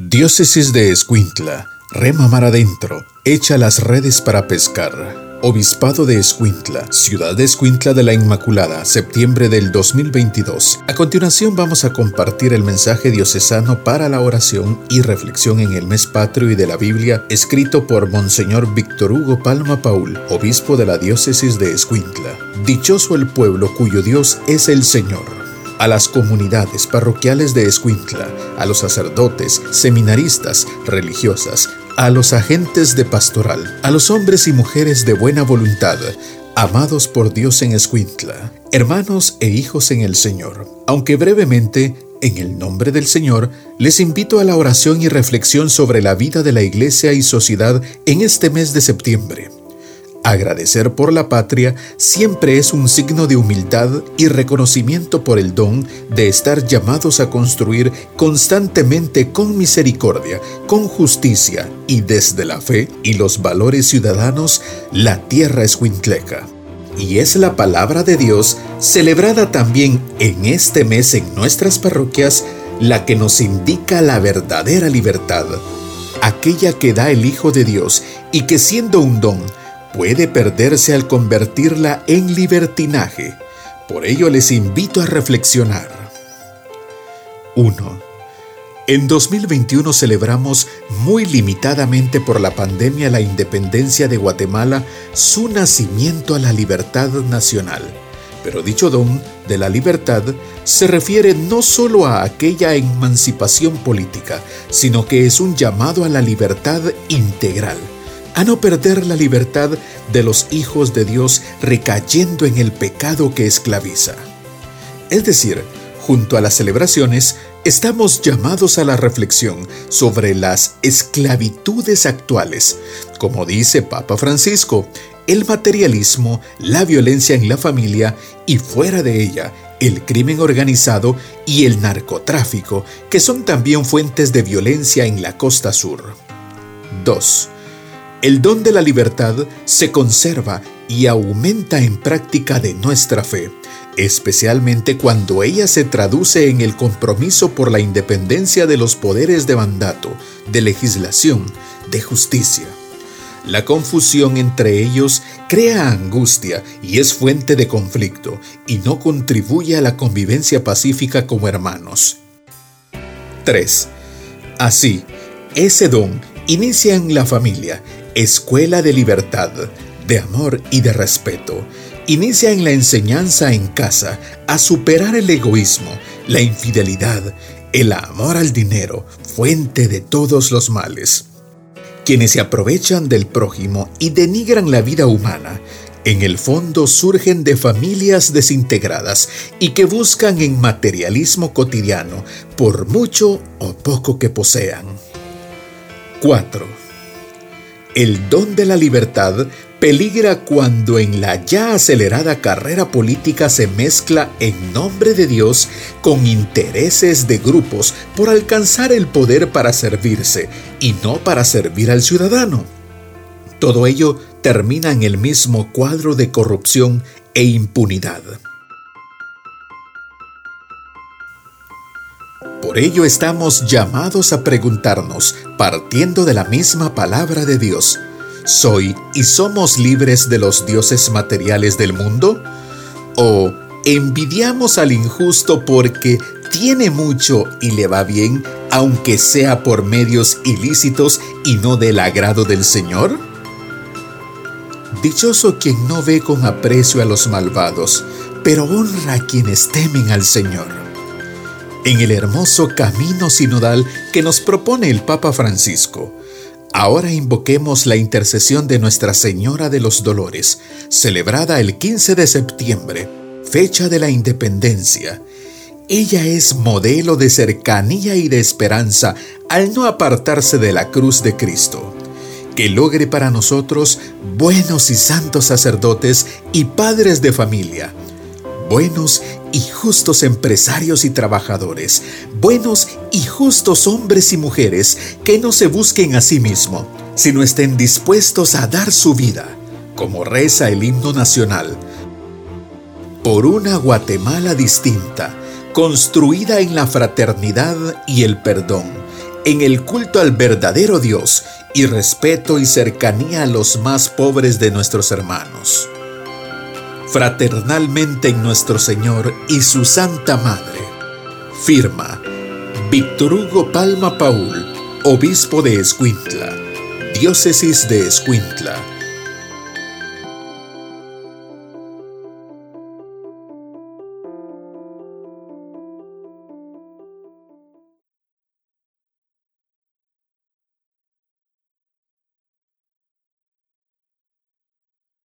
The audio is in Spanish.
Diócesis de Escuintla, rema mar adentro, echa las redes para pescar. Obispado de Escuintla, Ciudad de Escuintla de la Inmaculada, septiembre del 2022. A continuación vamos a compartir el mensaje diocesano para la oración y reflexión en el mes patrio y de la Biblia, escrito por Monseñor Víctor Hugo Palma Paul, obispo de la diócesis de Escuintla. Dichoso el pueblo cuyo Dios es el Señor a las comunidades parroquiales de Escuintla, a los sacerdotes, seminaristas, religiosas, a los agentes de pastoral, a los hombres y mujeres de buena voluntad, amados por Dios en Escuintla, hermanos e hijos en el Señor. Aunque brevemente, en el nombre del Señor, les invito a la oración y reflexión sobre la vida de la Iglesia y sociedad en este mes de septiembre. Agradecer por la patria siempre es un signo de humildad y reconocimiento por el don de estar llamados a construir constantemente con misericordia, con justicia y desde la fe y los valores ciudadanos la tierra escuintleca. Y es la palabra de Dios celebrada también en este mes en nuestras parroquias la que nos indica la verdadera libertad, aquella que da el Hijo de Dios y que siendo un don, puede perderse al convertirla en libertinaje. Por ello les invito a reflexionar. 1. En 2021 celebramos muy limitadamente por la pandemia la independencia de Guatemala, su nacimiento a la libertad nacional. Pero dicho don de la libertad se refiere no solo a aquella emancipación política, sino que es un llamado a la libertad integral a no perder la libertad de los hijos de Dios recayendo en el pecado que esclaviza. Es decir, junto a las celebraciones, estamos llamados a la reflexión sobre las esclavitudes actuales. Como dice Papa Francisco, el materialismo, la violencia en la familia y fuera de ella, el crimen organizado y el narcotráfico, que son también fuentes de violencia en la costa sur. 2. El don de la libertad se conserva y aumenta en práctica de nuestra fe, especialmente cuando ella se traduce en el compromiso por la independencia de los poderes de mandato, de legislación, de justicia. La confusión entre ellos crea angustia y es fuente de conflicto y no contribuye a la convivencia pacífica como hermanos. 3. Así, ese don inicia en la familia Escuela de libertad, de amor y de respeto. Inicia en la enseñanza en casa a superar el egoísmo, la infidelidad, el amor al dinero, fuente de todos los males. Quienes se aprovechan del prójimo y denigran la vida humana, en el fondo surgen de familias desintegradas y que buscan en materialismo cotidiano, por mucho o poco que posean. 4 el don de la libertad peligra cuando en la ya acelerada carrera política se mezcla en nombre de Dios con intereses de grupos por alcanzar el poder para servirse y no para servir al ciudadano. Todo ello termina en el mismo cuadro de corrupción e impunidad. Por ello estamos llamados a preguntarnos, partiendo de la misma palabra de Dios, ¿soy y somos libres de los dioses materiales del mundo? ¿O envidiamos al injusto porque tiene mucho y le va bien, aunque sea por medios ilícitos y no del agrado del Señor? Dichoso quien no ve con aprecio a los malvados, pero honra a quienes temen al Señor en el hermoso camino sinodal que nos propone el Papa Francisco. Ahora invoquemos la intercesión de Nuestra Señora de los Dolores, celebrada el 15 de septiembre, fecha de la independencia. Ella es modelo de cercanía y de esperanza al no apartarse de la cruz de Cristo. Que logre para nosotros buenos y santos sacerdotes y padres de familia, buenos y justos empresarios y trabajadores, buenos y justos hombres y mujeres que no se busquen a sí mismos, sino estén dispuestos a dar su vida, como reza el himno nacional, por una Guatemala distinta, construida en la fraternidad y el perdón, en el culto al verdadero Dios y respeto y cercanía a los más pobres de nuestros hermanos. Fraternalmente en nuestro Señor y su Santa Madre. Firma Víctor Hugo Palma Paul, Obispo de Escuintla, Diócesis de Escuintla